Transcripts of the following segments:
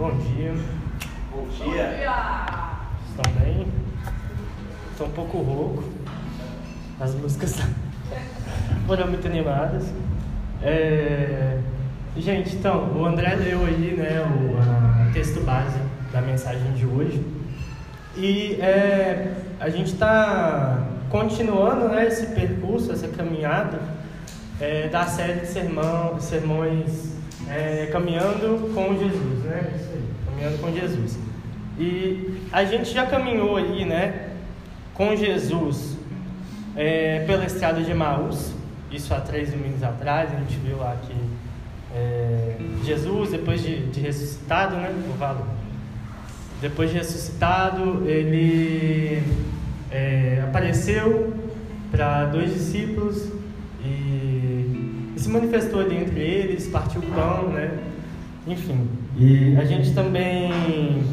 Bom dia. Bom dia. Estão bem? Estou um pouco rouco. As músicas foram muito animadas. É... Gente, então, o André leu aí né, o a texto base da mensagem de hoje. E é, a gente está continuando né, esse percurso, essa caminhada é, da série de sermão, sermões é, Caminhando com Jesus, né? Caminhando com Jesus. E a gente já caminhou aí, né, com Jesus é, pela estrada de Maús, isso há três domingos atrás, a gente viu lá que é, Jesus, depois de, de ressuscitado, né, o valor. Depois de ressuscitado, ele é, apareceu para dois discípulos e, e, se manifestou ali entre eles, partiu o pão, né? Enfim. E a gente também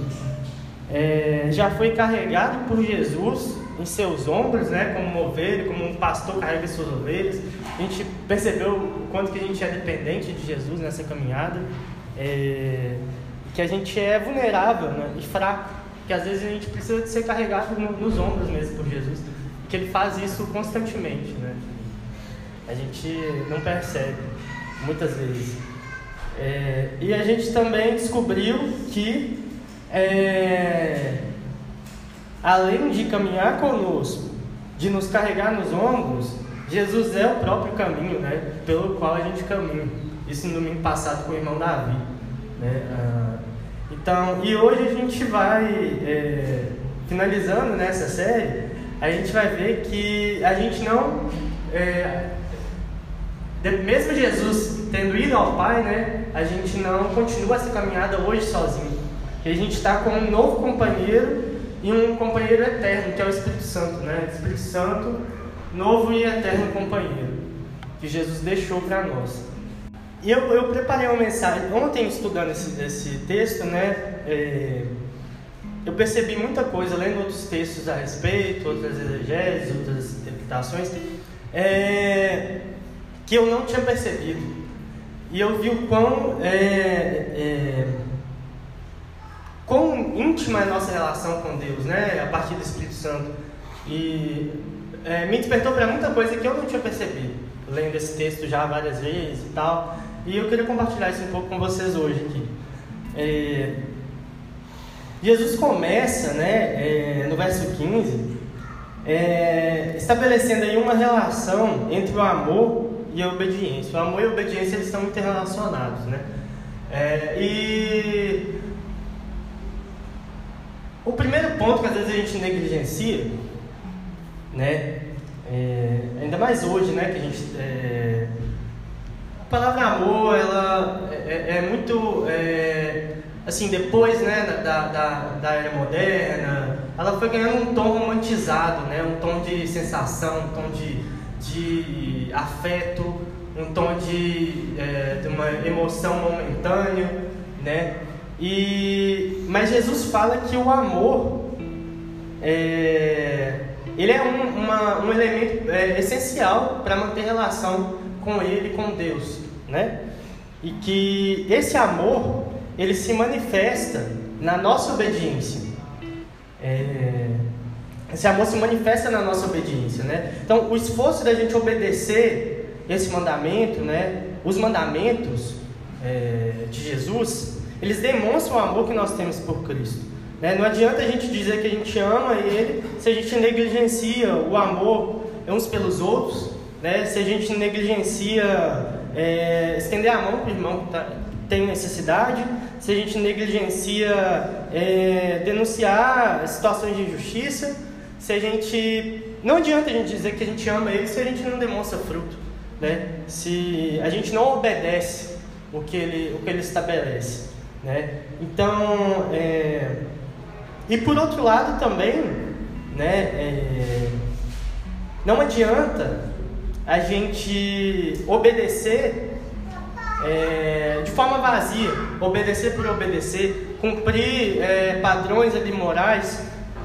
é, já foi carregado por Jesus em seus ombros, né? Como uma ovelha, como um pastor carrega suas ovelhas. A gente percebeu o quanto que a gente é dependente de Jesus nessa caminhada. É, que a gente é vulnerável né, e fraco, que às vezes a gente precisa de ser carregado no, nos ombros mesmo por Jesus, que ele faz isso constantemente, né? A gente não percebe muitas vezes. É, e a gente também descobriu que é, além de caminhar conosco, de nos carregar nos ombros, Jesus é o próprio caminho, né, pelo qual a gente caminha. Isso no domingo passado com o irmão Davi. Né? Ah, então, e hoje a gente vai, é, finalizando nessa série, a gente vai ver que a gente não, é, mesmo Jesus tendo ido ao Pai, né, a gente não continua essa caminhada hoje sozinho. Que a gente está com um novo companheiro e um companheiro eterno, que é o Espírito Santo, né? Espírito Santo, novo e eterno companheiro, que Jesus deixou para nós. E eu, eu preparei uma mensagem, ontem estudando esse, esse texto, né, é, eu percebi muita coisa, lendo outros textos a respeito, outras exegeses, outras interpretações, é, que eu não tinha percebido. E eu vi o quão, é, é, quão íntima é a nossa relação com Deus, né, a partir do Espírito Santo. E é, me despertou para muita coisa que eu não tinha percebido, lendo esse texto já várias vezes e tal. E eu queria compartilhar isso um pouco com vocês hoje aqui. É, Jesus começa, né, é, no verso 15, é, estabelecendo aí uma relação entre o amor e obediência. O amor e a obediência eles estão interrelacionados, né? É, e o primeiro ponto que às vezes a gente negligencia, né, é, ainda mais hoje, né, que a gente é, a palavra amor, ela é, é, é muito, é, assim, depois, né, da, da, da, era moderna, ela foi ganhando um tom romantizado, né, um tom de sensação, um tom de, de afeto, um tom de, é, de uma emoção momentânea, né, e, mas Jesus fala que o amor, é, ele é um, uma, um elemento é, essencial para manter relação com Ele, com Deus, né? E que esse amor ele se manifesta na nossa obediência. É... Esse amor se manifesta na nossa obediência, né? Então, o esforço da gente obedecer esse mandamento, né? Os mandamentos é, de Jesus, eles demonstram o amor que nós temos por Cristo. Né? Não adianta a gente dizer que a gente ama Ele se a gente negligencia o amor uns pelos outros, né? Se a gente negligencia é, estender a mão para o irmão que tá, tem necessidade, se a gente negligencia é, denunciar situações de injustiça, se a gente. Não adianta a gente dizer que a gente ama ele se a gente não demonstra fruto, né? se a gente não obedece o que ele, o que ele estabelece. Né? Então, é, e por outro lado também, né, é, não adianta a gente obedecer é, de forma vazia, obedecer por obedecer, cumprir é, padrões ali morais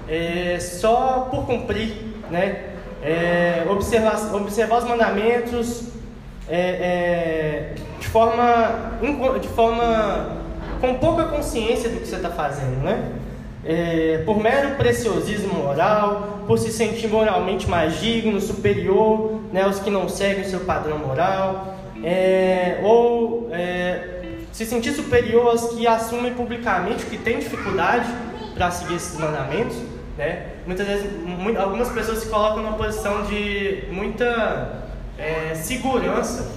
é, só por cumprir, né? É, observar, observar os mandamentos é, é, de forma, de forma com pouca consciência do que você está fazendo, né? É, por mero preciosismo moral, por se sentir moralmente mais digno, superior né, aos que não seguem o seu padrão moral, é, ou se sentir superior aos que assumem publicamente que têm dificuldade para seguir esses mandamentos. Né? Muitas vezes, algumas pessoas se colocam numa posição de muita é, segurança.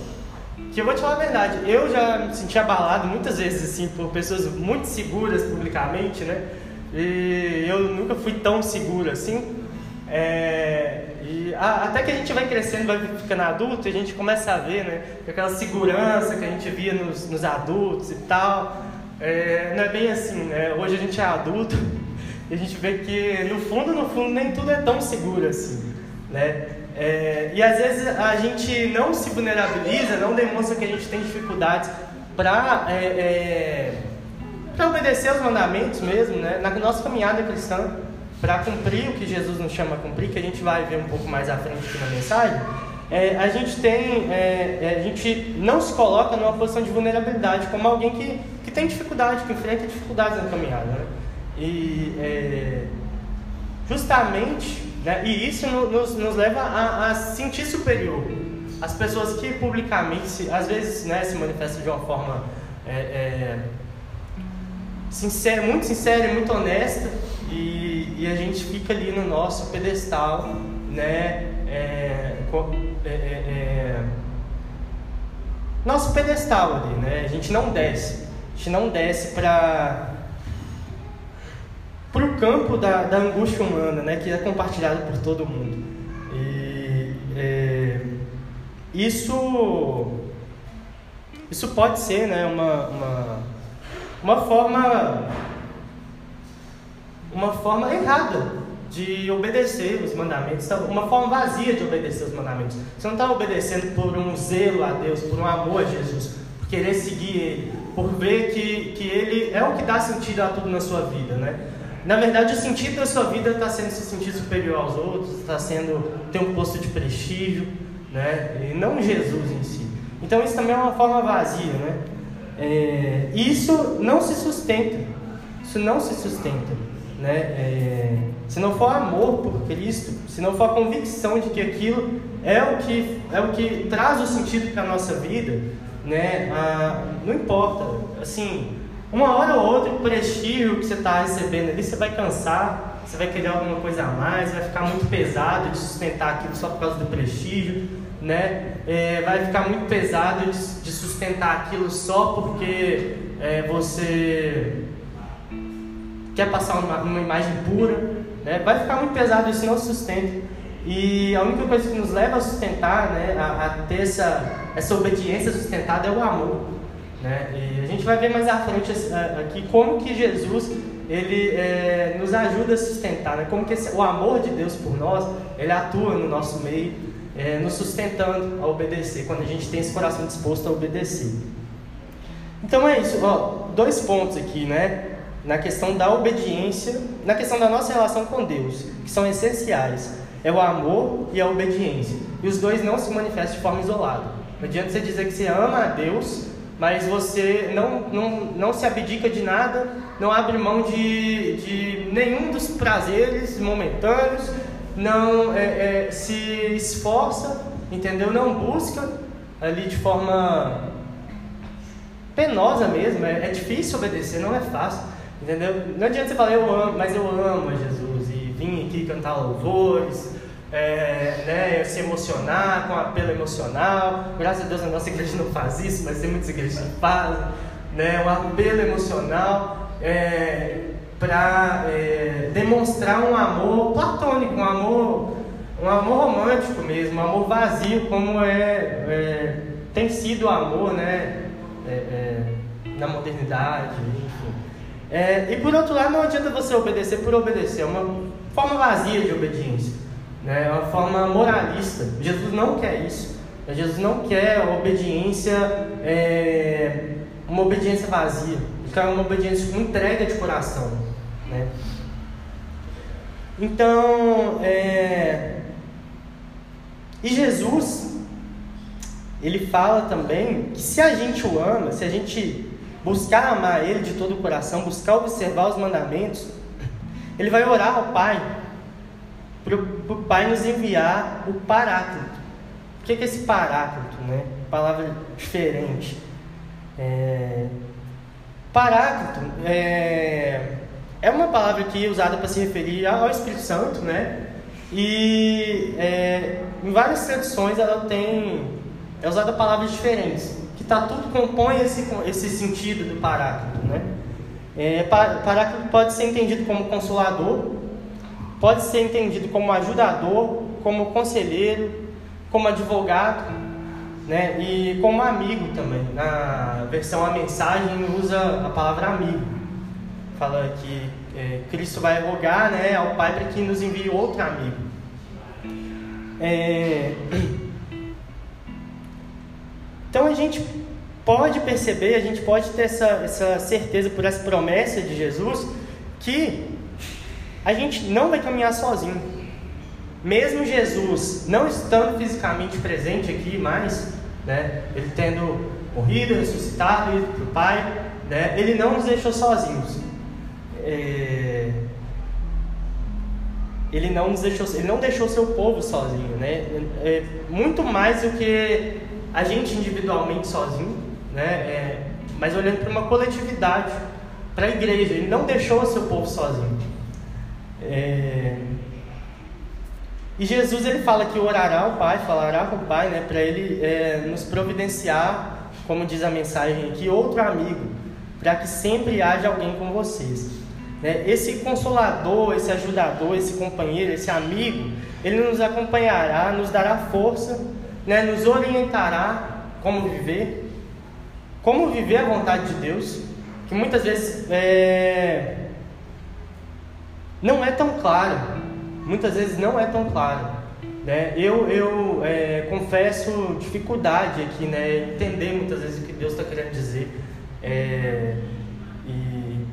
Que eu vou te falar a verdade, eu já me senti abalado muitas vezes assim por pessoas muito seguras publicamente, né? E eu nunca fui tão seguro assim. É, e a, até que a gente vai crescendo, vai ficando adulto, e a gente começa a ver, né? Aquela segurança que a gente via nos, nos adultos e tal. É, não é bem assim, né? Hoje a gente é adulto e a gente vê que no fundo, no fundo, nem tudo é tão seguro assim, né? É, e às vezes a gente não se vulnerabiliza, não demonstra que a gente tem dificuldades para é, é, obedecer aos mandamentos mesmo, né? Na nossa caminhada cristã, para cumprir o que Jesus nos chama a cumprir, que a gente vai ver um pouco mais à frente aqui na mensagem, é, a gente tem, é, é, a gente não se coloca numa posição de vulnerabilidade como alguém que, que tem dificuldade, que enfrenta dificuldades na caminhada, né? E é, justamente, né, e isso nos, nos leva a, a sentir superior. As pessoas que publicamente, às vezes, né, se manifestam de uma forma é, é, sincera, muito sincera e muito honesta, e, e, a gente fica ali no nosso pedestal, né? É, é, é, é, nosso pedestal ali, né? A gente não desce, a gente não desce para para o campo da, da angústia humana, né? Que é compartilhado por todo mundo. E é, isso isso pode ser, né? Uma, uma uma forma uma forma errada de obedecer os mandamentos, uma forma vazia de obedecer os mandamentos. Você não está obedecendo por um zelo a Deus, por um amor a Jesus, por querer seguir Ele, por ver que, que Ele é o que dá sentido a tudo na sua vida, né? Na verdade, o sentido da sua vida está sendo se sentir superior aos outros, está sendo ter um posto de prestígio, né? E não Jesus em si. Então isso também é uma forma vazia, né? É, isso não se sustenta. Isso não se sustenta né? É, se não for amor por Cristo, se não for a convicção de que aquilo é o que é o que traz o sentido para a nossa vida, né? Ah, não importa, assim, uma hora ou outra o prestígio que você está recebendo ali, você vai cansar, você vai querer alguma coisa a mais, vai ficar muito pesado de sustentar aquilo só por causa do prestígio, né? É, vai ficar muito pesado de, de sustentar aquilo só porque é, você quer passar uma, uma imagem pura, né? vai ficar muito pesado isso não sustenta. E a única coisa que nos leva a sustentar, né, a, a ter essa, essa obediência sustentada é o amor. Né? E a gente vai ver mais à frente aqui como que Jesus ele é, nos ajuda a sustentar, né? como que esse, o amor de Deus por nós ele atua no nosso meio, é, nos sustentando a obedecer, quando a gente tem esse coração disposto a obedecer. Então é isso, ó, dois pontos aqui, né? na questão da obediência, na questão da nossa relação com Deus, que são essenciais. É o amor e a obediência. E os dois não se manifestam de forma isolada. Não adianta você dizer que você ama a Deus, mas você não, não, não se abdica de nada, não abre mão de, de nenhum dos prazeres momentâneos, não é, é, se esforça, entendeu? Não busca ali de forma penosa mesmo. É, é difícil obedecer, não é fácil. Entendeu? Não adianta você falar, eu amo, mas eu amo a Jesus e vim aqui cantar louvores, é, né, se emocionar com apelo emocional. Graças a Deus a nossa igreja não faz isso, mas tem muitas igrejas que fazem. Né, um apelo emocional é, para é, demonstrar um amor platônico, um amor, um amor romântico mesmo, um amor vazio, como é, é tem sido o amor né, é, é, na modernidade, enfim. É, e por outro lado, não adianta você obedecer por obedecer, é uma forma vazia de obediência, né? é uma forma moralista. Jesus não quer isso. Jesus não quer obediência, é, uma obediência vazia, ele quer uma obediência com entrega de coração. Né? Então, é, e Jesus, ele fala também que se a gente o ama, se a gente buscar amar Ele de todo o coração, buscar observar os mandamentos, ele vai orar ao Pai, para o Pai nos enviar o Paráclito. O que é esse Paráclito? Né? Palavra diferente. É... Paráclito é... é uma palavra que é usada para se referir ao Espírito Santo, né? E é, em várias traduções ela tem é usada palavras diferentes, que tá tudo compõe esse esse sentido do paráclito, né? É, paráclito pode ser entendido como consolador, pode ser entendido como ajudador, como conselheiro, como advogado, né? E como amigo também. Na versão a mensagem usa a palavra amigo. Fala que é, Cristo vai rogar né, ao Pai para que nos envie outro amigo. É... Então a gente pode perceber, a gente pode ter essa, essa certeza por essa promessa de Jesus que a gente não vai caminhar sozinho. Mesmo Jesus não estando fisicamente presente aqui mais, né, ele tendo morrido, ressuscitado, ido para o Pai, né, ele não nos deixou sozinhos. É... Ele não nos deixou, ele não deixou seu povo sozinho, né? É muito mais do que a gente individualmente sozinho, né? É, mas olhando para uma coletividade, para a igreja. Ele não deixou seu povo sozinho. É... E Jesus ele fala que orará ao Pai, falará com o Pai, né, para ele é, nos providenciar, como diz a mensagem aqui, outro amigo, para que sempre haja alguém com vocês. Né? Esse consolador, esse ajudador, esse companheiro, esse amigo, ele nos acompanhará, nos dará força, né, nos orientará como viver, como viver a vontade de Deus, que muitas vezes é, não é tão claro, muitas vezes não é tão claro. Né? Eu, eu é, confesso dificuldade aqui, né? entender muitas vezes o que Deus está querendo dizer. É, e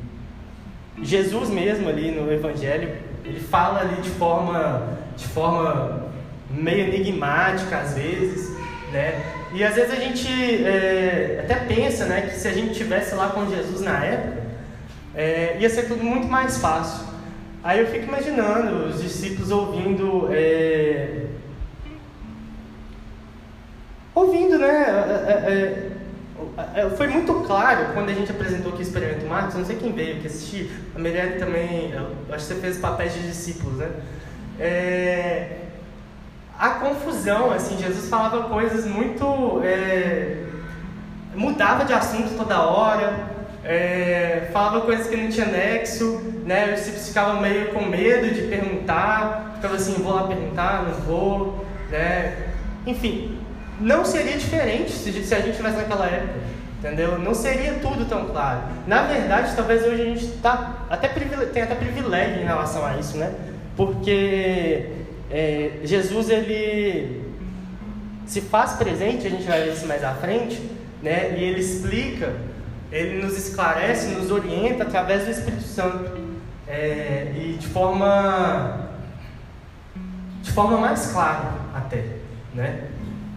Jesus mesmo ali no Evangelho, ele fala ali de forma, de forma meio enigmática às vezes, né? E às vezes a gente é, até pensa né, que se a gente tivesse lá com Jesus na época, é, ia ser tudo muito mais fácil. Aí eu fico imaginando os discípulos ouvindo. É, ouvindo, né? É, é, é, foi muito claro quando a gente apresentou aqui o Experimento Marcos, não sei quem veio que assistir, a Mirelle também, acho que você fez papéis de discípulos, né? É, a confusão, assim, Jesus falava coisas muito. É, mudava de assunto toda hora, é, falava coisas que não tinha nexo, né? Os discípulos ficavam meio com medo de perguntar, ficava assim, vou lá perguntar, não vou, né? Enfim, não seria diferente se, se a gente estivesse naquela época, entendeu? Não seria tudo tão claro. Na verdade, talvez hoje a gente tá até tem até privilégio em relação a isso, né? Porque é, Jesus ele se faz presente, a gente vai ver isso mais à frente, né? E ele explica, ele nos esclarece, nos orienta através do Espírito Santo é, e de forma de forma mais clara até, né?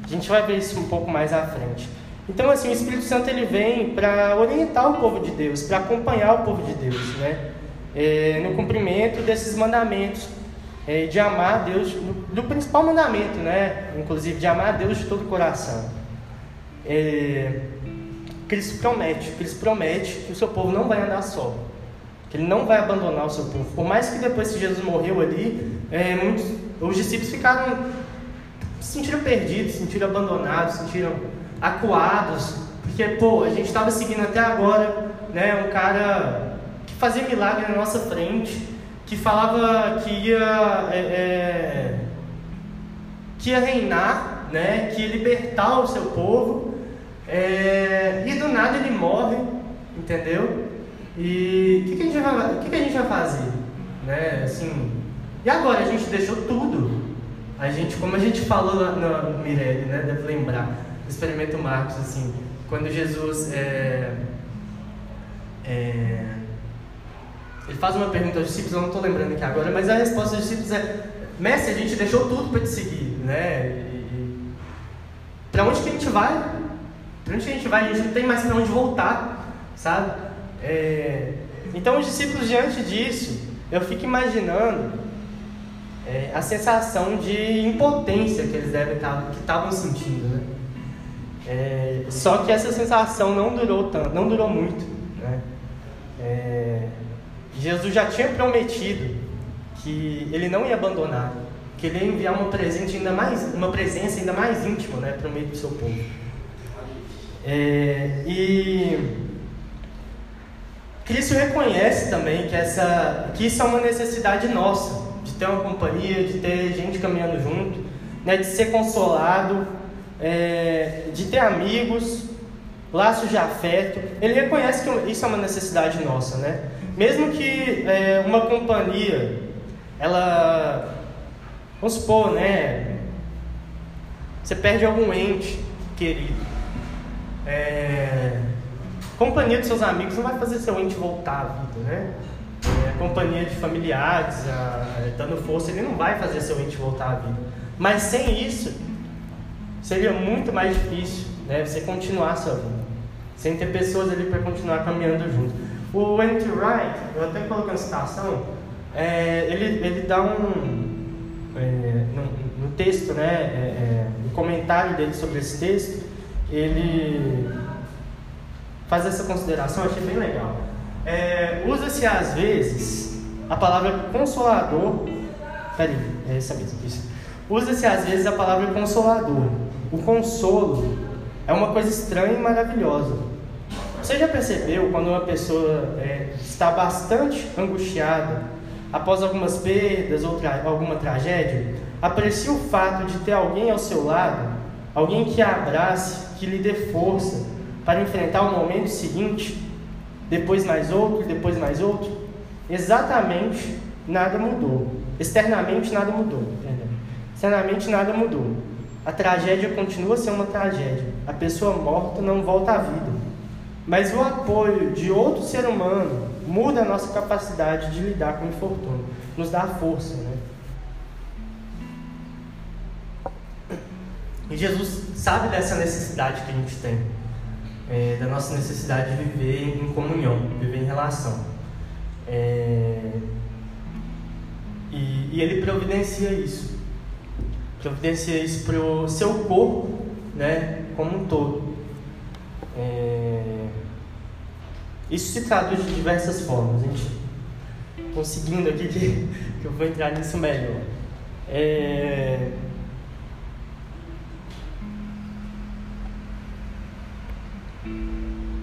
A gente vai ver isso um pouco mais à frente. Então, assim, o Espírito Santo ele vem para orientar o povo de Deus, para acompanhar o povo de Deus, né? É, no cumprimento desses mandamentos é, de amar a Deus, do, do, principal mandamento, né? Inclusive, de amar a Deus de todo o coração. É, Cristo promete, Cristo promete que o seu povo não vai andar só, que ele não vai abandonar o seu povo. Por mais que depois que Jesus morreu ali, é, muitos, os discípulos ficaram, se sentiram perdidos, se sentiram abandonados, se sentiram acuados, porque, pô, a gente estava seguindo até agora, né, um cara que fazia milagre na nossa frente, que falava que ia, é, é, que ia reinar, né, que ia libertar o seu povo, é, e do nada ele morre, entendeu? E o que, que, a gente vai, que, que a gente vai fazer? Né? Assim, e agora a gente deixou tudo. A gente, como a gente falou na, na Mirelle, né, deve lembrar, experimento Marcos, assim, quando Jesus é, é, ele faz uma pergunta aos discípulos, eu não estou lembrando aqui agora, mas a resposta dos discípulos é: Mestre, a gente deixou tudo para te seguir, né? Para onde que a gente vai? Onde que a gente vai? A gente não tem mais para onde voltar, sabe? É, então os discípulos diante disso, eu fico imaginando é, a sensação de impotência que eles devem estar, que estavam sentindo, né? É, só que essa sensação não durou tanto, não durou muito, né? É, Jesus já tinha prometido que ele não ia abandonar, que ele ia enviar uma presente ainda mais, uma presença ainda mais íntima, né, para o meio do seu povo. É, e Cristo reconhece também que, essa, que isso é uma necessidade nossa, de ter uma companhia, de ter gente caminhando junto, né, de ser consolado, é, de ter amigos, laços de afeto. Ele reconhece que isso é uma necessidade nossa, né? Mesmo que é, uma companhia, ela, vamos supor, né? Você perde algum ente querido. É, companhia dos seus amigos não vai fazer seu ente voltar à vida, né? É, companhia de familiares, a, dando força, ele não vai fazer seu ente voltar à vida. Mas sem isso, seria muito mais difícil né, você continuar sua vida. Sem ter pessoas ali para continuar caminhando junto. O Andrew Wright, eu até coloquei uma citação, é, ele, ele dá um. É, no, no, texto, né, é, é, comentário dele sobre esse texto, ele faz essa consideração, achei bem legal. É, Usa-se às vezes a palavra consolador. Peraí, é essa mesmo. Usa-se às vezes a palavra consolador. O consolo é uma coisa estranha e maravilhosa. Você já percebeu quando uma pessoa é, está bastante angustiada após algumas perdas ou tra alguma tragédia? Aprecia o fato de ter alguém ao seu lado, alguém que a abrace, que lhe dê força, para enfrentar o momento seguinte, depois mais outro, depois mais outro, exatamente nada mudou. Externamente nada mudou. Externamente nada mudou. A tragédia continua sendo uma tragédia. A pessoa morta não volta à vida. Mas o apoio de outro ser humano muda a nossa capacidade de lidar com o infortúnio, nos dá força, né? E Jesus sabe dessa necessidade que a gente tem é, da nossa necessidade de viver em comunhão, viver em relação. É, e, e, ele providencia isso. Providencia isso para o seu corpo, né, como um todo. É, isso se traduz de diversas formas, gente. Conseguindo aqui que, que eu vou entrar nisso melhor. É,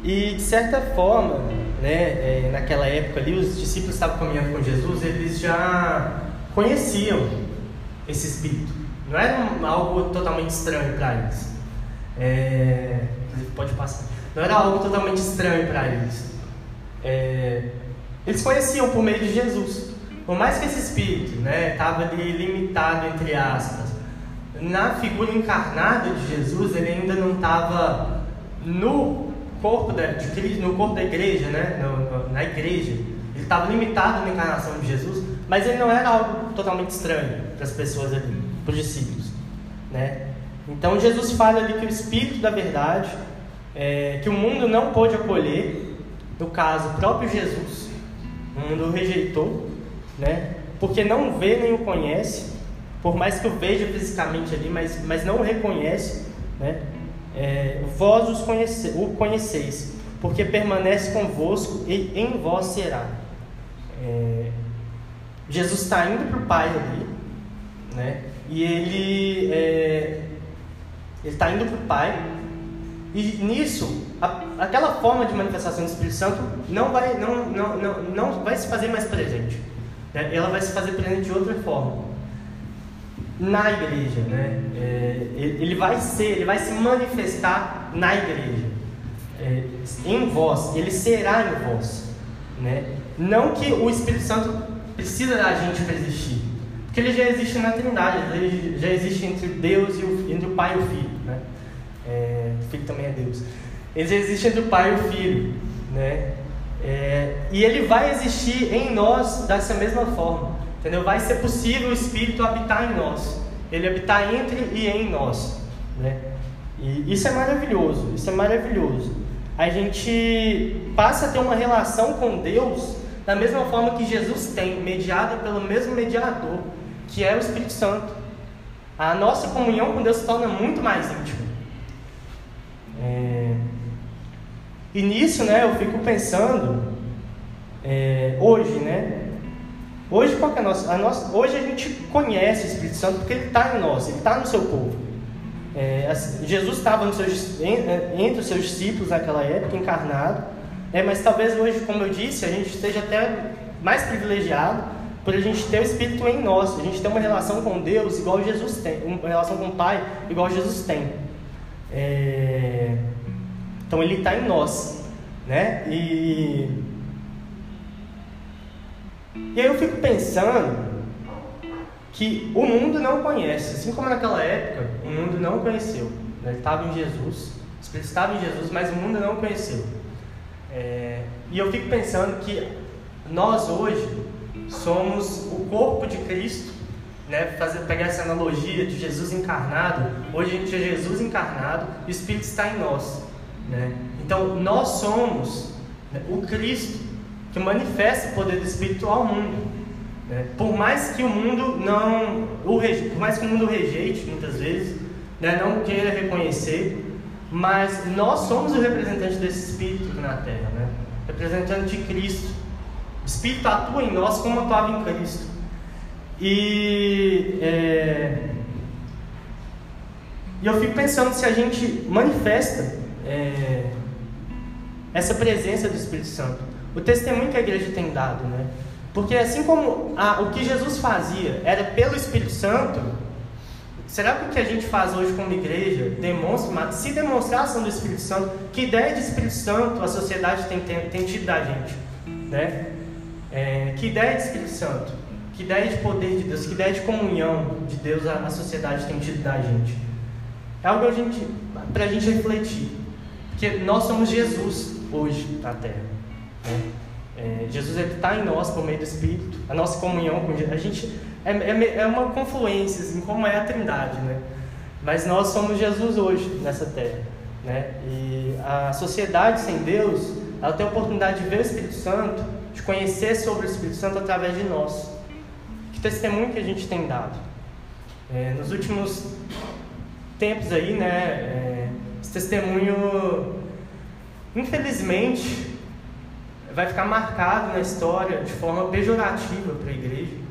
E de certa forma, né, é, naquela época ali, os discípulos estavam caminhando com Jesus, eles já conheciam esse espírito. Não era algo totalmente estranho para eles. É, pode passar. Não era algo totalmente estranho para eles. É, eles conheciam por meio de Jesus. Por mais que esse espírito estava né, ali limitado, entre aspas, na figura encarnada de Jesus, ele ainda não estava no corpo da, de Cristo, no corpo da igreja, né? No, na igreja. Ele estava limitado na encarnação de Jesus, mas ele não era algo totalmente estranho para as pessoas ali, para os discípulos, né? Então Jesus fala ali que o Espírito da verdade, é, que o mundo não pôde acolher, no caso o próprio Jesus, o mundo o rejeitou, né? Porque não vê nem o conhece, por mais que o veja fisicamente ali, mas, mas não o reconhece, né? É, vós os conhece, o conheceis, porque permanece convosco e em vós será. É, Jesus está indo para o Pai ali, né? E ele é, está indo para o Pai, e nisso, a, aquela forma de manifestação do Espírito Santo não vai, não, não, não, não vai se fazer mais presente. Né? Ela vai se fazer presente de outra forma na igreja, né? É, ele vai ser, ele vai se manifestar na igreja, é, em vós, ele será em vós, né? Não que o Espírito Santo precisa da gente para existir, porque ele já existe na Trindade, ele já existe entre Deus e o, entre o Pai e o Filho, né? É, o Filho também é Deus. Ele já existe entre o Pai e o Filho, né? É, e ele vai existir em nós dessa mesma forma. Entendeu? Vai ser possível o Espírito habitar em nós. Ele habitar entre e em nós. Né? E isso é maravilhoso. Isso é maravilhoso. a gente passa a ter uma relação com Deus da mesma forma que Jesus tem, mediada pelo mesmo mediador, que é o Espírito Santo. A nossa comunhão com Deus se torna muito mais íntima. É... E nisso, né, eu fico pensando, é, hoje, né? Hoje, qual é a nossa, a nossa, hoje a gente conhece o Espírito Santo porque ele está em nós, ele está no seu povo. É, assim, Jesus estava é, entre os seus discípulos naquela época, encarnado, é, mas talvez hoje, como eu disse, a gente esteja até mais privilegiado por a gente ter o Espírito em nós, a gente ter uma relação com Deus igual Jesus tem, uma relação com o Pai igual Jesus tem. É... Então ele está em nós, né? E... e aí eu fico pensando que o mundo não conhece, assim como naquela época o mundo não conheceu. Né? Ele estava em Jesus, o Espírito estava em Jesus, mas o mundo não conheceu. É, e eu fico pensando que nós hoje somos o corpo de Cristo, né? Fazer, pegar essa analogia de Jesus encarnado, hoje a gente é Jesus encarnado e o Espírito está em nós. Né? Então nós somos né, o Cristo que manifesta o poder do Espírito ao mundo. Né? Por mais que o mundo não, o reje, por mais que o mundo rejeite muitas vezes, né, não queira reconhecer, mas nós somos o representante desse Espírito aqui na Terra, né? representante de Cristo. O Espírito atua em nós como atuava em Cristo. E, é, e eu fico pensando se a gente manifesta é, essa presença do Espírito Santo. O testemunho que a igreja tem dado, né? Porque assim como a, o que Jesus fazia era pelo Espírito Santo, Será que o que a gente faz hoje como igreja demonstra, se demonstrar a ação do Espírito Santo, que ideia de Espírito Santo a sociedade tem, tem, tem tido da gente? Né? É, que ideia de Espírito Santo? Que ideia de poder de Deus? Que ideia de comunhão de Deus a, a sociedade tem tido da gente? É algo para a gente refletir. Porque nós somos Jesus hoje na Terra. Né? É, Jesus está em nós por meio do Espírito. A nossa comunhão com Jesus. A gente é, é, é uma confluência, assim, como é a Trindade, né? Mas nós somos Jesus hoje nessa terra, né? E a sociedade sem Deus, ela tem a oportunidade de ver o Espírito Santo, de conhecer sobre o Espírito Santo através de nós. Que testemunho que a gente tem dado? É, nos últimos tempos aí, né? É, esse testemunho, infelizmente, vai ficar marcado na história de forma pejorativa para a igreja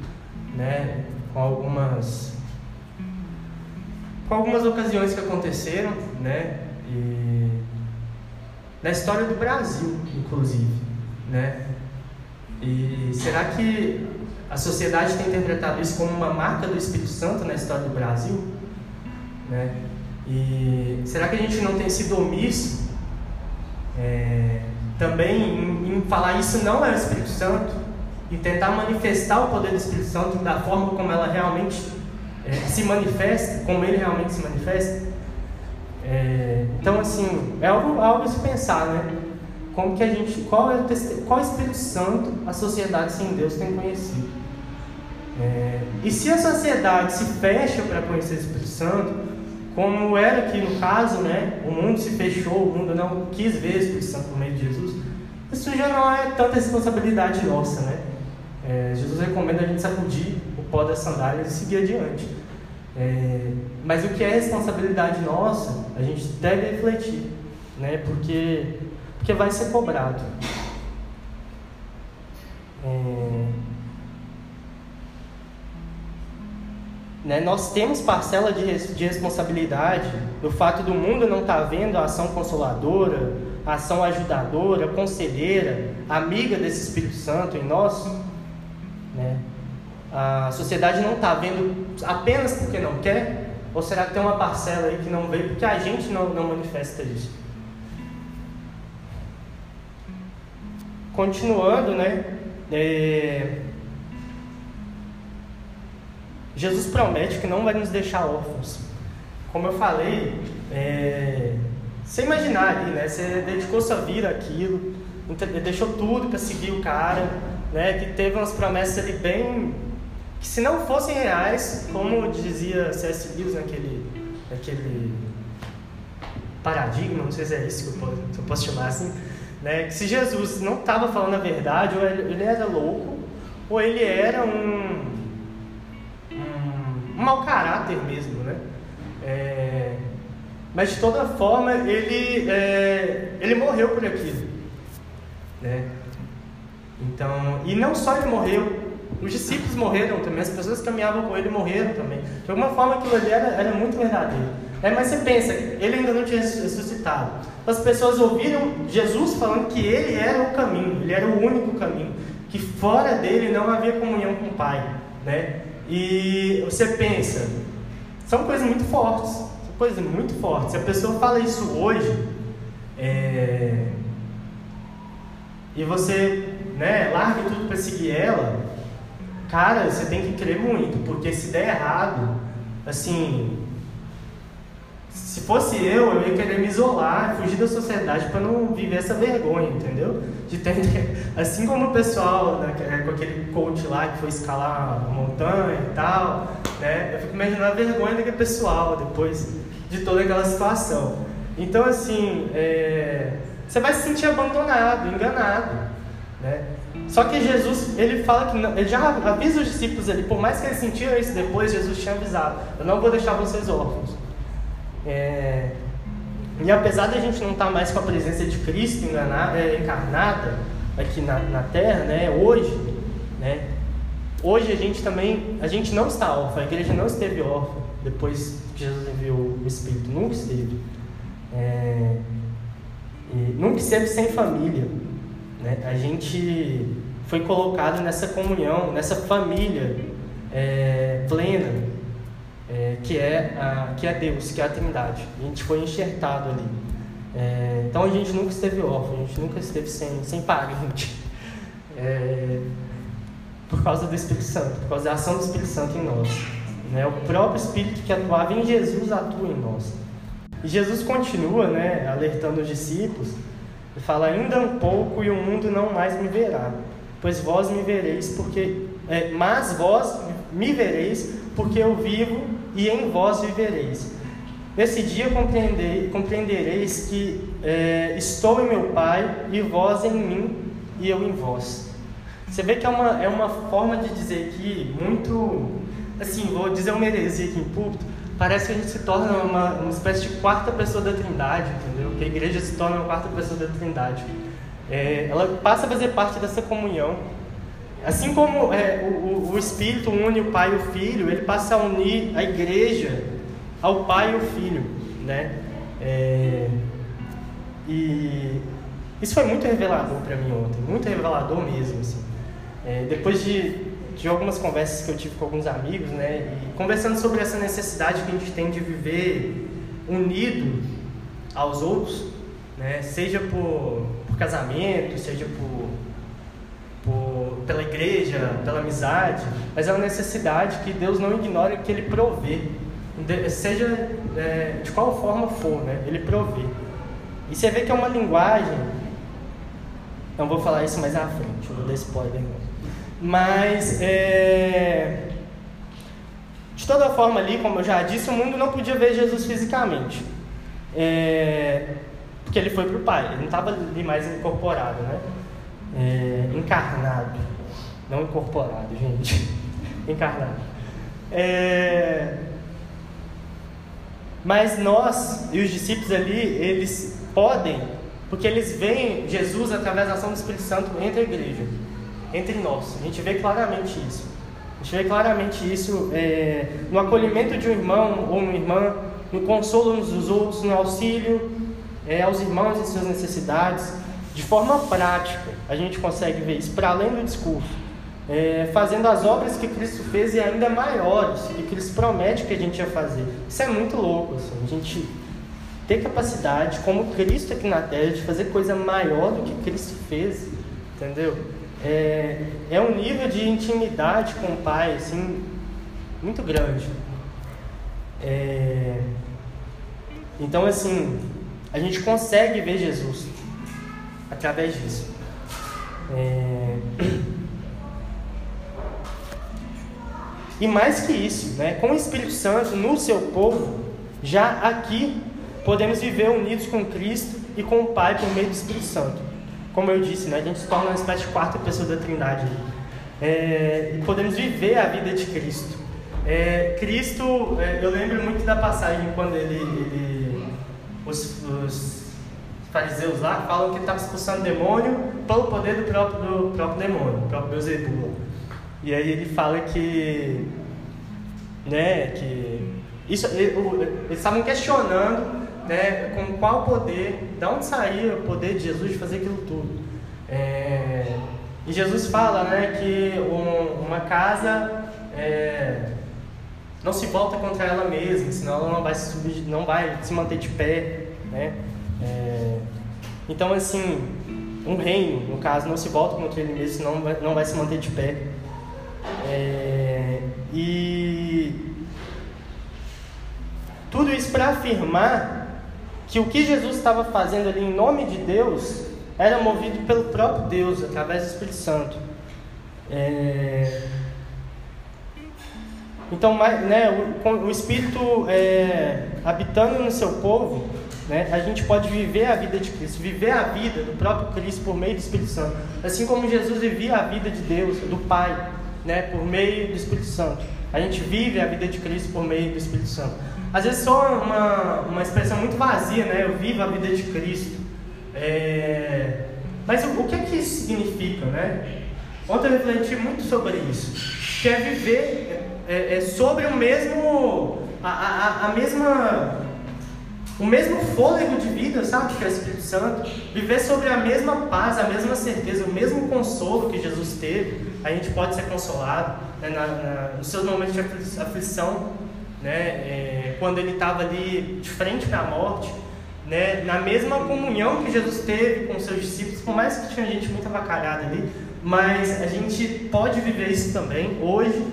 né, com algumas com algumas ocasiões que aconteceram, né, e na história do Brasil, inclusive, né? E será que a sociedade tem interpretado isso como uma marca do Espírito Santo na história do Brasil, né? E será que a gente não tem sido omisso é, também em, em falar isso não é o Espírito Santo? e tentar manifestar o poder do Espírito Santo da forma como ela realmente é, se manifesta, como ele realmente se manifesta. É, então, assim, é algo, algo a se pensar, né? Como que a gente, qual é o qual Espírito Santo a sociedade sem Deus tem conhecido? É, e se a sociedade se fecha para conhecer o Espírito Santo, como era aqui no caso, né? O mundo se fechou, o mundo não quis ver o Espírito Santo por meio de Jesus. Isso já não é tanta responsabilidade nossa, né? É, Jesus recomenda a gente sacudir o pó das sandálias e seguir adiante. É, mas o que é responsabilidade nossa, a gente deve refletir, né? porque, porque vai ser cobrado. É, né, nós temos parcela de, de responsabilidade no fato do mundo não estar tá vendo a ação consoladora, ação ajudadora, conselheira, amiga desse Espírito Santo em nós. Né? A sociedade não está vendo apenas porque não quer? Ou será que tem uma parcela aí que não vê porque a gente não, não manifesta isso? Continuando, né? É... Jesus promete que não vai nos deixar órfãos. Como eu falei, é... você imaginar ali, né? Você dedicou sua vida àquilo, deixou tudo para seguir o cara né, que teve umas promessas ali bem. que se não fossem reais, como dizia C.S. Lewis naquele, naquele paradigma, não sei se é isso que eu posso, eu posso chamar assim, né? que se Jesus não estava falando a verdade, ou ele, ele, era louco, ou ele era um, um, um mau caráter mesmo, né? É, mas de toda forma ele, é, ele morreu por aquilo, né? Então, e não só ele morreu, os discípulos morreram também, as pessoas que caminhavam com ele morreram também. De alguma forma aquilo ali era, era muito verdadeiro. É, mas você pensa, ele ainda não tinha ressuscitado. As pessoas ouviram Jesus falando que ele era o caminho, ele era o único caminho, que fora dele não havia comunhão com o Pai. Né? E você pensa, são coisas muito fortes, são coisas muito fortes. Se a pessoa fala isso hoje, é... e você né, larga tudo para seguir ela, cara, você tem que crer muito, porque se der errado, assim, se fosse eu, eu ia querer me isolar, fugir da sociedade para não viver essa vergonha, entendeu? De ter, assim como o pessoal, né, é com aquele coach lá que foi escalar a montanha e tal, né? Eu fico imaginando a vergonha daquele pessoal depois de toda aquela situação. Então, assim, é, você vai se sentir abandonado, enganado, né? Só que Jesus, ele fala que não, ele já avisa os discípulos ali, por mais que eles sentiram isso depois, Jesus tinha avisado: Eu não vou deixar vocês órfãos. É, e apesar de a gente não estar tá mais com a presença de Cristo enganada, é, encarnada aqui na, na Terra, né, hoje, né, hoje a gente também, a gente não está órfão, a igreja não esteve órfã depois que Jesus enviou o Espírito, nunca esteve. É, nunca esteve sem família. Né? A gente foi colocado nessa comunhão, nessa família é, plena, é, que, é a, que é Deus, que é a Trindade. A gente foi enxertado ali. É, então a gente nunca esteve órfão, a gente nunca esteve sem, sem parente. É, por causa do Espírito Santo, por causa da ação do Espírito Santo em nós. Né? O próprio Espírito que atuava em Jesus atua em nós. E Jesus continua né, alertando os discípulos ele fala: Ainda um pouco e o mundo não mais me verá, pois vós me vereis, porque. É, mas vós me vereis, porque eu vivo e em vós vivereis. Nesse dia compreendereis que é, estou em meu Pai e vós em mim e eu em vós. Você vê que é uma, é uma forma de dizer aqui muito. Assim, vou dizer uma heresia aqui em púlpito, parece que a gente se torna uma, uma espécie de quarta pessoa da Trindade, entendeu? Que a igreja se torna uma quarta pessoa da Trindade. É, ela passa a fazer parte dessa comunhão. Assim como é, o, o Espírito une o Pai e o Filho, ele passa a unir a igreja ao Pai e o Filho, né? É, e isso foi muito revelador para mim ontem, muito revelador mesmo. Assim. É, depois de de algumas conversas que eu tive com alguns amigos, né, e conversando sobre essa necessidade que a gente tem de viver unido aos outros, né, seja por, por casamento, seja por, por, pela igreja, pela amizade, mas é uma necessidade que Deus não ignora que Ele provê, seja é, de qual forma for, né, Ele provê. E você vê que é uma linguagem, não vou falar isso mais à frente, vou dar spoiler. Mas, é... de toda forma, ali, como eu já disse, o mundo não podia ver Jesus fisicamente. É... Porque ele foi para o Pai, ele não estava ali mais incorporado, né? É... Encarnado. Não incorporado, gente. Encarnado. É... Mas nós e os discípulos ali, eles podem, porque eles veem Jesus através da ação do Espírito Santo entre a igreja entre nós. A gente vê claramente isso. A gente vê claramente isso é, no acolhimento de um irmão ou uma irmã, no consolo uns dos outros, no auxílio é, aos irmãos em suas necessidades. De forma prática, a gente consegue ver isso, para além do discurso. É, fazendo as obras que Cristo fez e ainda maiores, que Cristo promete que a gente ia fazer. Isso é muito louco, assim, a gente ter capacidade, como Cristo aqui na Terra, de fazer coisa maior do que Cristo fez, entendeu? É, é um nível de intimidade com o Pai, assim, muito grande. É, então, assim, a gente consegue ver Jesus através disso. É, e mais que isso, né, com o Espírito Santo no seu povo, já aqui podemos viver unidos com Cristo e com o Pai por meio do Espírito Santo. Como eu disse, né, a gente se torna uma espécie de quarta pessoa da Trindade. É, e podemos viver a vida de Cristo. É, Cristo, é, eu lembro muito da passagem quando ele, ele os, os, fariseus lá falam que ele estava expulsando demônio pelo poder do próprio, do próprio demônio, do próprio Beelzebub. E aí ele fala que, né, que isso, eles estavam questionando né, com qual poder, de onde saía o poder de Jesus de fazer aquilo tudo. É, e Jesus fala né, que um, uma casa é, não se volta contra ela mesma, senão ela não vai se, subir, não vai se manter de pé. Né? É, então, assim, um reino, no caso, não se volta contra ele mesmo, senão não vai, não vai se manter de pé. É, e tudo isso para afirmar que o que Jesus estava fazendo ali em nome de Deus era movido pelo próprio Deus, através do Espírito Santo. É... Então, né, o, o Espírito é, habitando no seu povo, né, a gente pode viver a vida de Cristo, viver a vida do próprio Cristo por meio do Espírito Santo. Assim como Jesus vivia a vida de Deus, do Pai, né, por meio do Espírito Santo. A gente vive a vida de Cristo por meio do Espírito Santo. Às vezes só uma, uma expressão muito vazia, né? Eu vivo a vida de Cristo. É... Mas o, o que é que isso significa, né? Ontem eu refleti muito sobre isso. Que é viver é, é sobre o mesmo, a, a, a mesma o mesmo fôlego de vida, sabe, que é o Espírito Santo, viver sobre a mesma paz, a mesma certeza, o mesmo consolo que Jesus teve, a gente pode ser consolado né, na, na, nos seus momentos de aflição, né, é, quando ele estava ali de frente para a morte, né, na mesma comunhão que Jesus teve com seus discípulos, por mais que tinha gente muito avacalhada ali, mas a gente pode viver isso também hoje,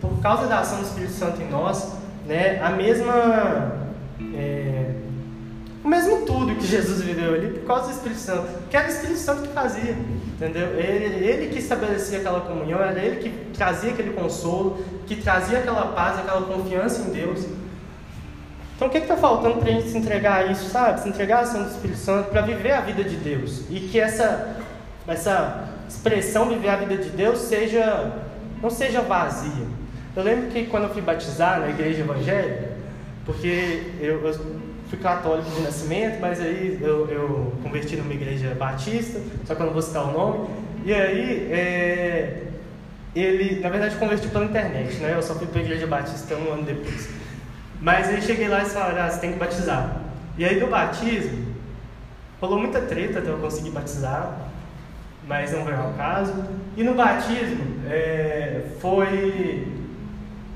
por causa da ação do Espírito Santo em nós, né, a mesma. É, o mesmo tudo que Jesus viveu ali por causa do Espírito Santo, que era o Espírito Santo que fazia, entendeu? Ele, ele que estabelecia aquela comunhão, era ele que trazia aquele consolo, que trazia aquela paz, aquela confiança em Deus. Então o que está faltando para a gente se entregar a isso, sabe? Se entregar a ação do Espírito Santo para viver a vida de Deus. E que essa, essa expressão viver a vida de Deus seja não seja vazia. Eu lembro que quando eu fui batizar na igreja evangélica, porque eu, eu fui católico de nascimento, mas aí eu, eu converti numa igreja batista, só que eu não vou citar o nome. E aí, é, ele, na verdade, converti pela internet, né? Eu só fui para a igreja batista um ano depois. Mas aí cheguei lá e falaram, ah, você tem que batizar. E aí do batismo, rolou muita treta até eu conseguir batizar, mas não veio ao caso. E no batismo, é, foi.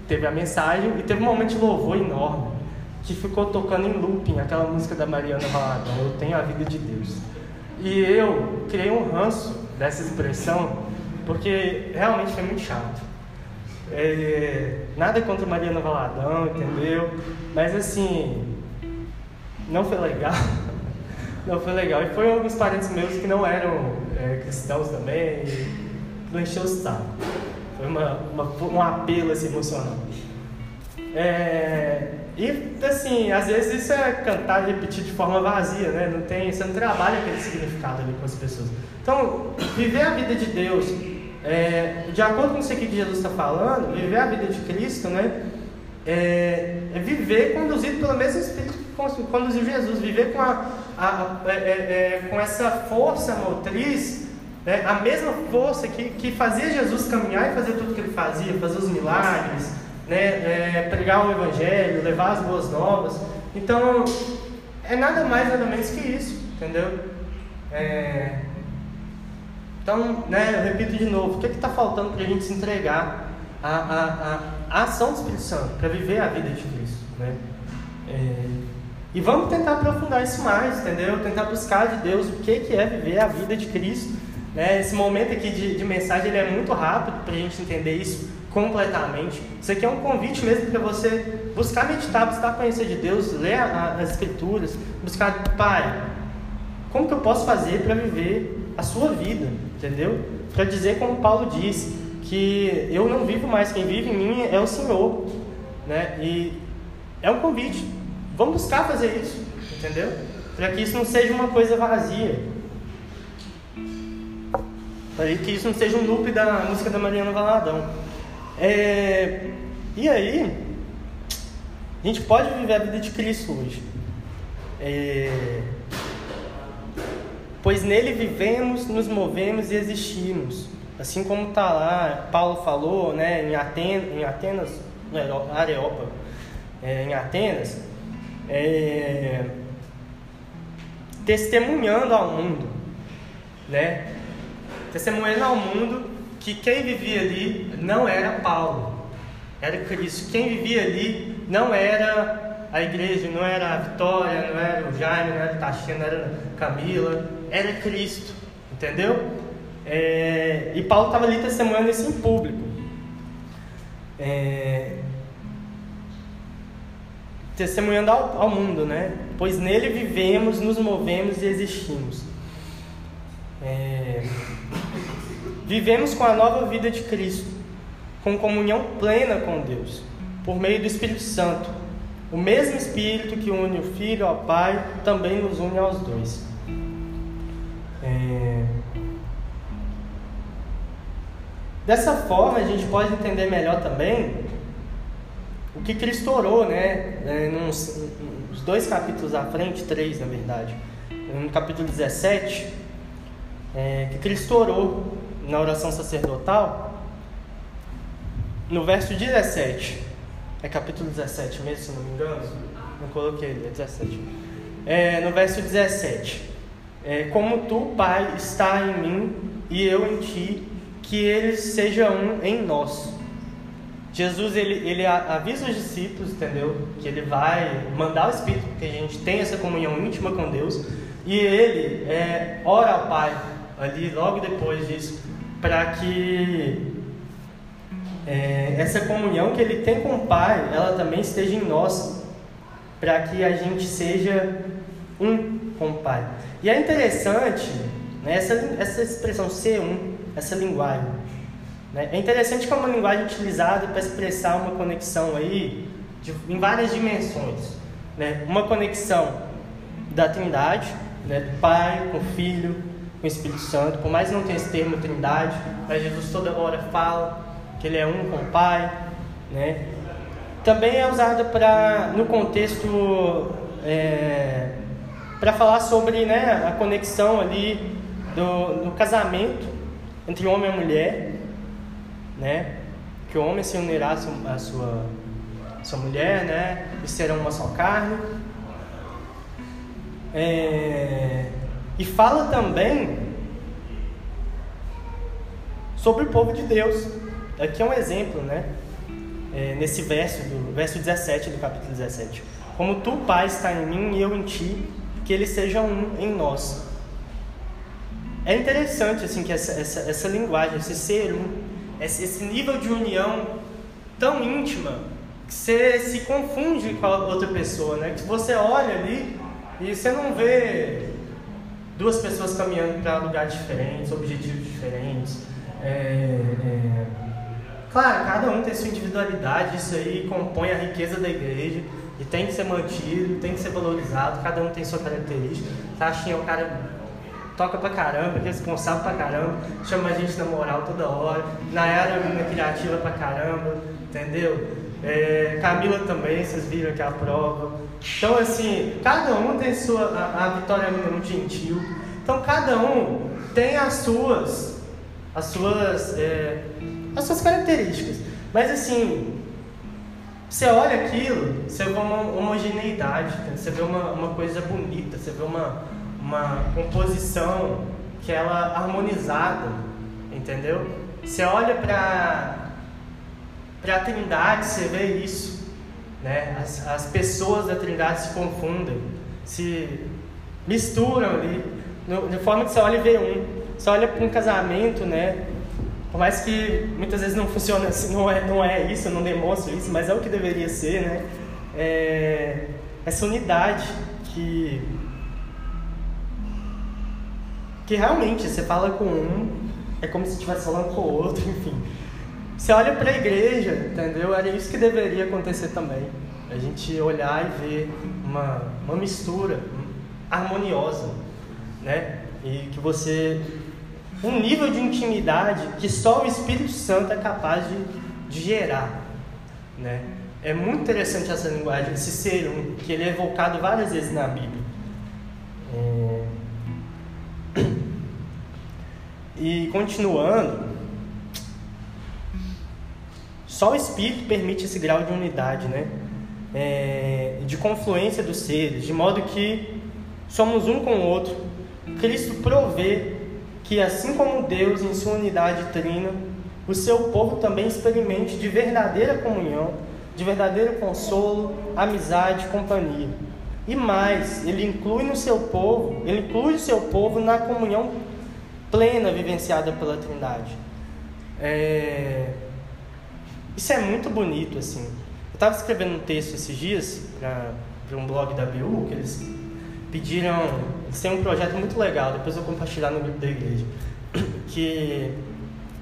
Teve a mensagem e teve um momento de louvor enorme que ficou tocando em looping aquela música da Mariana Valadão, Eu Tenho a Vida de Deus. E eu criei um ranço dessa expressão, porque realmente foi muito chato. É, nada contra Mariana Valadão, entendeu? Mas assim, não foi legal. não foi legal. E foi alguns parentes meus que não eram é, cristãos também, e não encheu o saco. Foi uma, uma, um apelo assim, emocional. É, e assim, às vezes isso é cantar e repetir de forma vazia, né? Não tem, você não trabalha aquele significado ali com as pessoas. Então, viver a vida de Deus, é, de acordo com isso aqui que Jesus está falando, viver a vida de Cristo, né? É, é viver conduzido pelo mesmo Espírito que conduziu Jesus, viver com, a, a, a é, é, é, com essa força motriz, né? a mesma força que, que fazia Jesus caminhar e fazer tudo que ele fazia, fazer os milagres, né, é, pregar o Evangelho, levar as boas novas. Então, é nada mais, nada menos que isso, entendeu? É... Então, né, eu repito de novo, o que é está faltando para a gente se entregar à, à, à, ação do Espírito Santo, para viver a vida de Cristo, né? É... E vamos tentar aprofundar isso mais, entendeu? Tentar buscar de Deus o que, que é viver a vida de Cristo. Né? Esse momento aqui de, de mensagem ele é muito rápido para a gente entender isso completamente. Isso aqui é um convite mesmo para você buscar meditar, buscar conhecer de Deus, ler a, as Escrituras, buscar, Pai, como que eu posso fazer para viver a sua vida, entendeu? Para dizer como Paulo diz, que eu não vivo mais, quem vive em mim é o Senhor, né? E é um convite, vamos buscar fazer isso, entendeu? Para que isso não seja uma coisa vazia. Para que isso não seja um loop da música da Mariana Valadão. É, e aí, a gente pode viver a vida de Cristo hoje. É, pois nele vivemos, nos movemos e existimos. Assim como está lá, Paulo falou né, em, Atenas, em Atenas, Areópago, é, em Atenas, é, testemunhando ao mundo, né? Testemunhando ao mundo que quem vivia ali não era Paulo, era Cristo. Quem vivia ali não era a igreja, não era a Vitória, não era o Jaime, não era a Tachina, não era Camila, era Cristo, entendeu? É, e Paulo estava ali testemunhando isso em público. É, testemunhando ao, ao mundo, né? Pois nele vivemos, nos movemos e existimos. É, vivemos com a nova vida de Cristo, com comunhão plena com Deus, por meio do Espírito Santo. O mesmo Espírito que une o Filho ao Pai também nos une aos dois. É... Dessa forma, a gente pode entender melhor também o que Cristo orou, né? É, nos, nos dois capítulos à frente, três na verdade. No capítulo 17, é, que Cristo orou na oração sacerdotal, no verso 17. É capítulo 17 mesmo, se não me engano? Não coloquei, é 17. É, no verso 17. É, Como tu, Pai, está em mim e eu em ti, que eles sejam um em nós Jesus ele, ele avisa os discípulos, entendeu? Que ele vai mandar o Espírito, que a gente tem essa comunhão íntima com Deus, e ele é, ora ao Pai ali logo depois disso, para que é, essa comunhão que ele tem com o Pai, ela também esteja em nós, para que a gente seja um com o Pai. E é interessante né, essa, essa expressão ser um, essa linguagem. Né? É interessante que é uma linguagem utilizada para expressar uma conexão aí de, em várias dimensões. Né? Uma conexão da Trindade, né? do Pai com o Filho, com o Espírito Santo. Por mais que não tenha esse termo Trindade, mas Jesus toda hora fala que Ele é um com o Pai. Né? Também é usada para no contexto é, para falar sobre né, a conexão ali do, do casamento entre homem e mulher né? Que o homem se unirá a sua, a sua mulher, né? E serão uma só carne. É... E fala também sobre o povo de Deus. Aqui é um exemplo, né? É, nesse verso, do verso 17 do capítulo 17. Como tu, Pai, está em mim e eu em ti, que eles sejam um em nós. É interessante assim que essa, essa, essa linguagem, esse ser um, esse nível de união tão íntima que você se confunde com a outra pessoa, né? Que você olha ali e você não vê duas pessoas caminhando para lugares diferentes, objetivos diferentes. É, é... Claro, cada um tem sua individualidade, isso aí compõe a riqueza da igreja e tem que ser mantido, tem que ser valorizado, cada um tem sua característica. Sachinha é o cara toca pra caramba, responsável pra caramba, chama a gente na moral toda hora. Nayara é uma menina criativa pra caramba, entendeu? É, Camila também, vocês viram aqui a prova. Então, assim, cada um tem sua. A, a Vitória é muito gentil. Então, cada um tem as suas. As suas. É, as suas características. Mas, assim, você olha aquilo, você vê uma homogeneidade, você vê uma, uma coisa bonita, você vê uma uma composição que ela harmonizada, entendeu? Você olha para para a Trindade, você vê isso, né? As, as pessoas da Trindade se confundem, se misturam ali, no, de forma que você olha e vê um. Você olha para um casamento, né? Por mais que muitas vezes não funcione assim, não é, não é isso, não demonstra isso, mas é o que deveria ser, né? É, essa unidade que que realmente você fala com um, é como se estivesse falando com o outro, enfim. Você olha para a igreja, entendeu? Era isso que deveria acontecer também. a gente olhar e ver uma, uma mistura harmoniosa, né? E que você. Um nível de intimidade que só o Espírito Santo é capaz de, de gerar, né? É muito interessante essa linguagem, esse ser um, que ele é evocado várias vezes na Bíblia. É... E continuando, só o Espírito permite esse grau de unidade, né? É, de confluência dos seres, de modo que somos um com o outro. Cristo provê que, assim como Deus em sua unidade trina, o seu povo também experimente de verdadeira comunhão, de verdadeiro consolo, amizade, companhia. E mais, ele inclui no seu povo, ele inclui o seu povo na comunhão plena vivenciada pela Trindade. É... Isso é muito bonito, assim. Eu estava escrevendo um texto esses dias para um blog da BU, que eles pediram. Eles têm um projeto muito legal, depois eu vou compartilhar no grupo da igreja. Que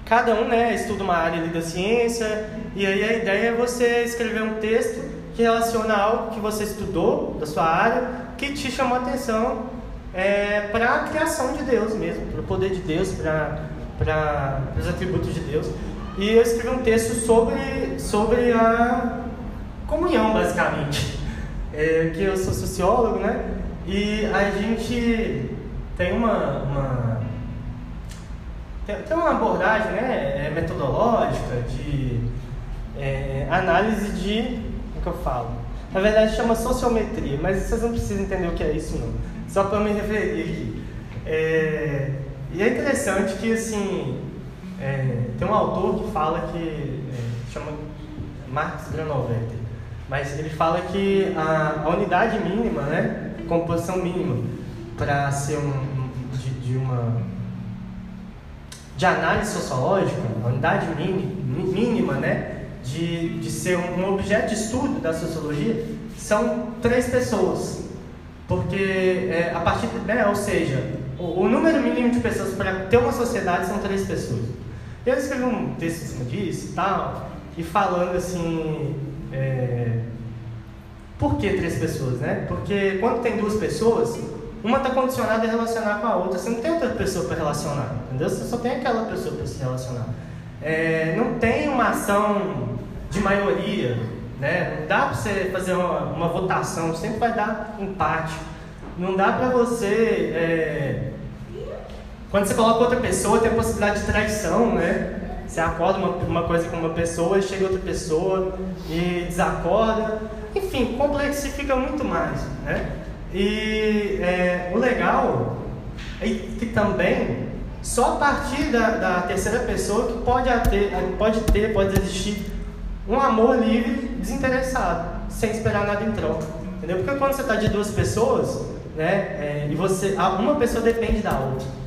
cada um né, estuda uma área ali da ciência, e aí a ideia é você escrever um texto que relaciona algo que você estudou da sua área, que te chamou a atenção é, para a criação de Deus mesmo, para o poder de Deus, para os atributos de Deus. E eu escrevi um texto sobre, sobre a comunhão, basicamente. É, que eu sou sociólogo, né? E a gente tem uma, uma tem, uma abordagem né, é, metodológica de é, análise de. o que eu falo? Na verdade chama sociometria, mas vocês não precisam entender o que é isso não. Só para me referir aqui. É, e é interessante que assim é, tem um autor que fala que é, chama Marx Granovetter, mas ele fala que a, a unidade mínima, né, composição mínima para ser um de, de, uma de análise sociológica, a unidade mínima, mínima né, de, de ser um objeto de estudo da sociologia são três pessoas. Porque é, a partir, né, ou seja, o, o número mínimo de pessoas para ter uma sociedade são três pessoas. Eu escrevi um texto em cima disso e tal, e falando assim, é, por que três pessoas, né? Porque quando tem duas pessoas, uma está condicionada a relacionar com a outra, você não tem outra pessoa para relacionar, entendeu? Você só tem aquela pessoa para se relacionar. É, não tem uma ação de maioria, né? Não dá para você fazer uma, uma, votação, sempre vai dar empate. Não dá para você. É... Quando você coloca outra pessoa, tem a possibilidade de traição, né? Você acorda uma, uma coisa com uma pessoa, chega outra pessoa e desacorda. Enfim, complexifica muito mais, né? E é, o legal é que também só a partir da, da terceira pessoa que pode ter, pode ter, pode existir um amor livre, desinteressado, sem esperar nada em troca. Entendeu? Porque quando você está de duas pessoas, né, é, e você, uma pessoa depende da outra.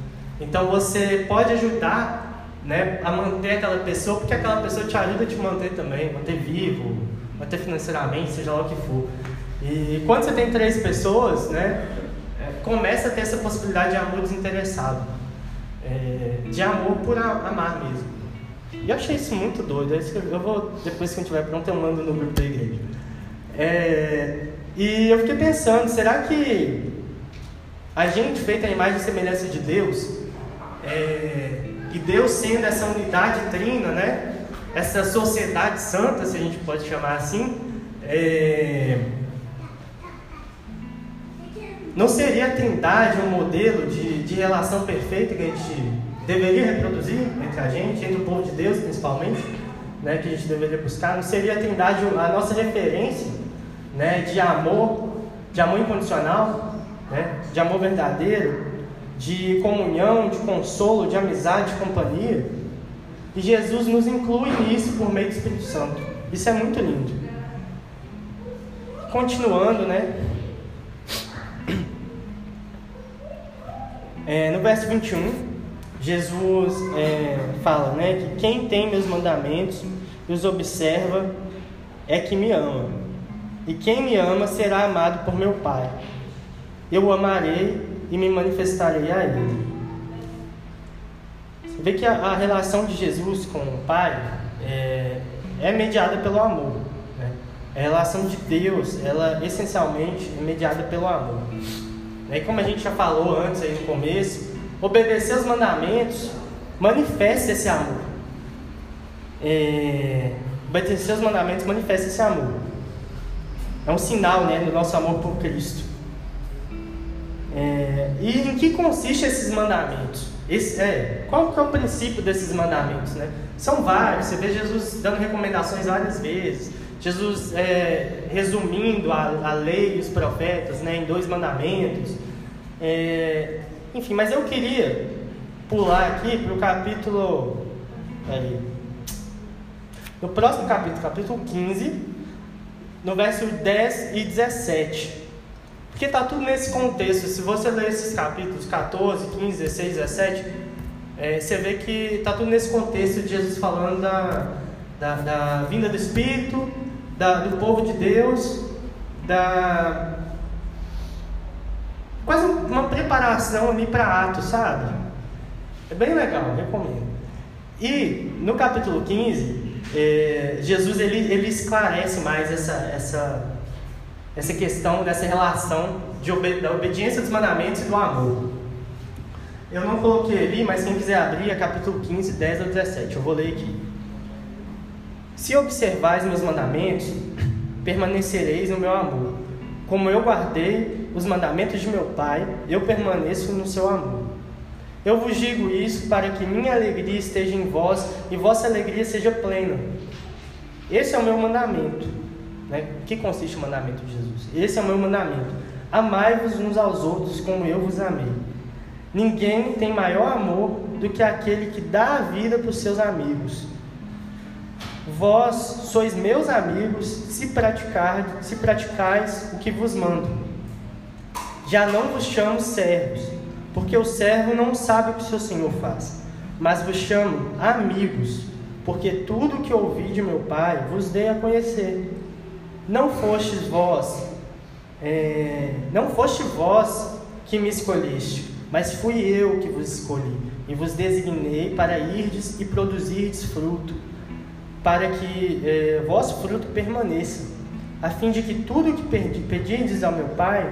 Então você pode ajudar né, a manter aquela pessoa, porque aquela pessoa te ajuda a te manter também, manter vivo, manter financeiramente, seja lá o que for. E quando você tem três pessoas, né, é, começa a ter essa possibilidade de amor desinteressado, é, de amor por amar mesmo. E eu achei isso muito doido. Eu vou, depois que eu estiver pronto, eu mando no grupo da igreja. É, e eu fiquei pensando, será que a gente, feita a imagem e semelhança de Deus, é, e Deus sendo essa unidade trina, né? Essa sociedade santa, se a gente pode chamar assim, é, não seria a trindade um modelo de, de relação perfeita que a gente deveria reproduzir entre a gente, entre o povo de Deus principalmente, né, que a gente deveria buscar, não seria a Trindade a nossa referência né, de amor, de amor incondicional, né, de amor verdadeiro, de comunhão, de consolo, de amizade, de companhia. E Jesus nos inclui nisso por meio do Espírito Santo. Isso é muito lindo. Continuando, né? É, no verso 21, Jesus é, fala né, que quem tem meus mandamentos e os observa é que me ama. E quem me ama será amado por meu Pai. Eu o amarei e me manifestarei a ele. Você vê que a, a relação de Jesus com o Pai é, é mediada pelo amor. Né? A relação de Deus, ela essencialmente é mediada pelo amor. E como a gente já falou antes aí no começo, obedecer os mandamentos manifesta esse amor. É, obedecer os mandamentos manifesta esse amor. É um sinal né, do nosso amor por Cristo. É, e em que consiste esses mandamentos? Esse, é, qual que é o princípio desses mandamentos? Né? São vários, você vê Jesus dando recomendações várias vezes, Jesus é, resumindo a, a lei e os profetas né, em dois mandamentos. É, enfim, mas eu queria pular aqui para o capítulo. Aí, no próximo capítulo, capítulo 15, no verso 10 e 17. Porque está tudo nesse contexto. Se você ler esses capítulos 14, 15, 16, 17, é, você vê que está tudo nesse contexto de Jesus falando da, da, da vinda do Espírito, da, do povo de Deus, da quase uma preparação ali para Atos, sabe? É bem legal, recomendo. E no capítulo 15, é, Jesus ele, ele esclarece mais essa, essa, essa questão dessa relação de da obediência dos mandamentos e do amor. Eu não coloquei ali, mas quem quiser abrir é capítulo 15, 10 ao 17. Eu vou ler aqui. Se observais meus mandamentos, permanecereis no meu amor. Como eu guardei os mandamentos de meu Pai, eu permaneço no seu amor. Eu vos digo isso para que minha alegria esteja em vós e vossa alegria seja plena. Esse é o meu mandamento. Né? O que consiste o mandamento de Jesus? Esse é o meu mandamento. Amai-vos uns aos outros como eu vos amei. Ninguém tem maior amor do que aquele que dá a vida para os seus amigos. Vós sois meus amigos se praticar, se praticais o que vos mando. Já não vos chamo servos, porque o servo não sabe o que seu senhor faz, mas vos chamo amigos, porque tudo o que ouvi de meu Pai vos dei a conhecer. Não fostes vós, é, não foste vós que me escolheste, mas fui eu que vos escolhi e vos designei para irdes e produzirdes fruto para que eh, vosso fruto permaneça, a fim de que tudo que pedirdes ao meu Pai,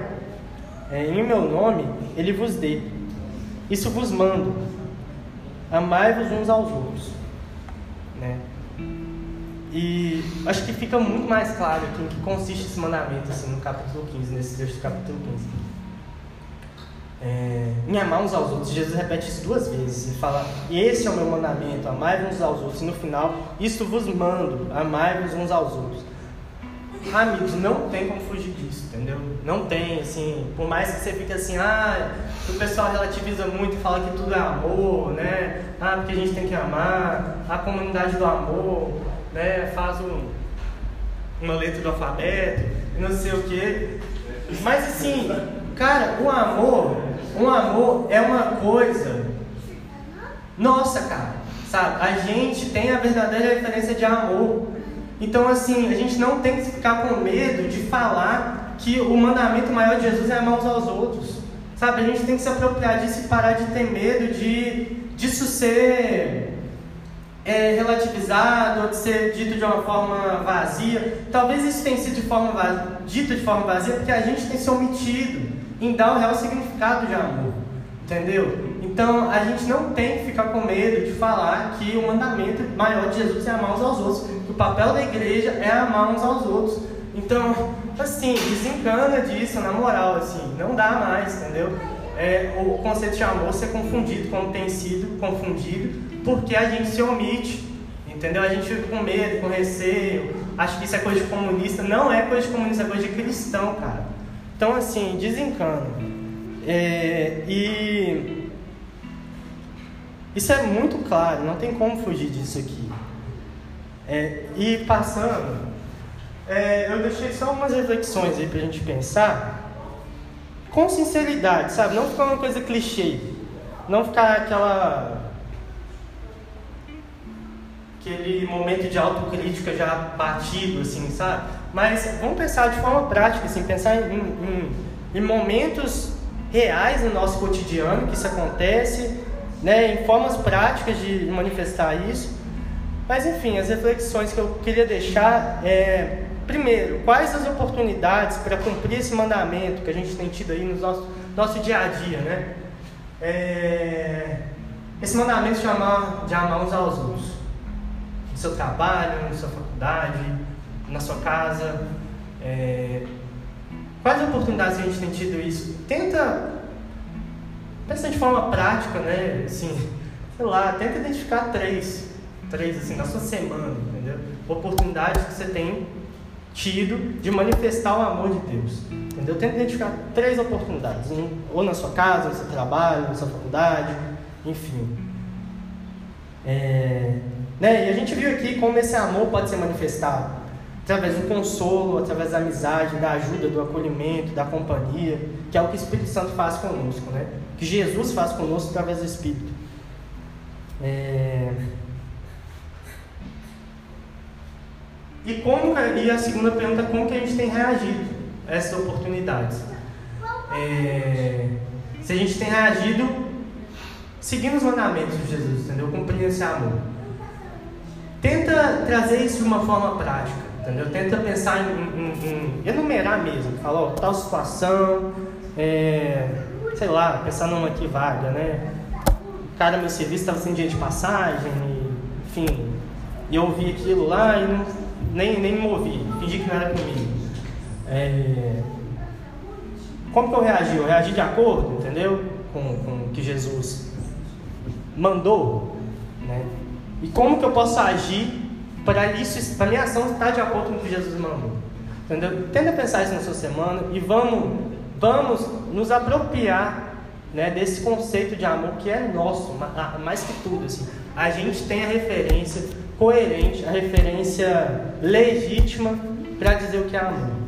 eh, em meu nome, Ele vos dê. Isso vos mando, amai-vos uns aos outros. Né? E acho que fica muito mais claro aqui em que consiste esse mandamento assim, no capítulo 15, nesse texto do capítulo 15 é, em amar uns aos outros. Jesus repete isso duas vezes. Ele fala: Esse é o meu mandamento, amai uns aos outros. E no final, isto vos mando, amai-vos uns aos outros. Amigos, não tem como fugir disso, entendeu? Não tem, assim, por mais que você fique assim, ah, o pessoal relativiza muito e fala que tudo é amor, né? Ah, porque a gente tem que amar, a comunidade do amor, né? Faz um, uma letra do alfabeto, não sei o quê. Mas assim, cara, o amor um amor é uma coisa. Nossa, cara, sabe? A gente tem a verdadeira referência de amor. Então, assim, a gente não tem que ficar com medo de falar que o mandamento maior de Jesus é amar uns aos outros. Sabe? A gente tem que se apropriar disso e parar de ter medo de disso ser é, relativizado ou de ser dito de uma forma vazia. Talvez isso tenha sido de forma vazia, dito de forma vazia porque a gente tem se omitido em dar o real significado de amor. Entendeu? Então a gente não tem que ficar com medo de falar que o mandamento maior de Jesus é amar uns aos outros, que o papel da igreja é amar uns aos outros. Então, assim, desencana disso, na moral, assim, não dá mais, entendeu? É, o conceito de amor ser confundido, como tem sido confundido, porque a gente se omite, entendeu? A gente fica com medo, com receio, acho que isso é coisa de comunista. Não é coisa de comunista, é coisa de cristão, cara. Então, assim, desencana. É, e isso é muito claro, não tem como fugir disso aqui. É, e passando, é, eu deixei só umas reflexões aí pra gente pensar com sinceridade, sabe? Não ficar uma coisa clichê, não ficar aquela aquele momento de autocrítica já batido, assim, sabe? Mas vamos pensar de forma prática, assim, pensar em, em, em momentos reais no nosso cotidiano que isso acontece, né, em formas práticas de manifestar isso. Mas enfim, as reflexões que eu queria deixar é, primeiro, quais as oportunidades para cumprir esse mandamento que a gente tem tido aí no nosso, nosso dia a dia, né? É, esse mandamento de amar, de amar uns aos outros. Seu trabalho, na sua faculdade, na sua casa. É, quais oportunidades a gente tem tido isso? Tenta, pensa de forma prática, né? Assim, sei lá, tenta identificar três, três assim, na sua semana, entendeu? Oportunidades que você tem tido de manifestar o amor de Deus. Entendeu? Tenta identificar três oportunidades, ou na sua casa, no seu trabalho, na sua faculdade, enfim. É, né? E a gente viu aqui como esse amor pode ser manifestado através do consolo, através da amizade, da ajuda, do acolhimento, da companhia, que é o que o Espírito Santo faz conosco, né? Que Jesus faz conosco através do Espírito. É... E como e a segunda pergunta, como que a gente tem reagido a essas oportunidades? É... Se a gente tem reagido seguindo os mandamentos de Jesus, entendeu? Cumprindo esse amor. Tenta trazer isso de uma forma prática. Entendeu? Tenta pensar em, em, em enumerar mesmo. Fala, ó, tal situação, é, sei lá, pensar numa aqui vaga, né? Cara, meu serviço estava sem dia de passagem, e, enfim. E eu ouvi aquilo lá e não, nem, nem me movi, fingi que não era comigo. É, como que eu reagi? Eu reagi de acordo, entendeu? Com, com o que Jesus mandou, né? E como que eu posso agir para isso, para minha ação estar de acordo com o que Jesus mandou. Entendeu? Tenta pensar isso na sua semana e vamos, vamos nos apropriar né, desse conceito de amor que é nosso, mais que tudo. Assim. A gente tem a referência coerente, a referência legítima para dizer o que é amor.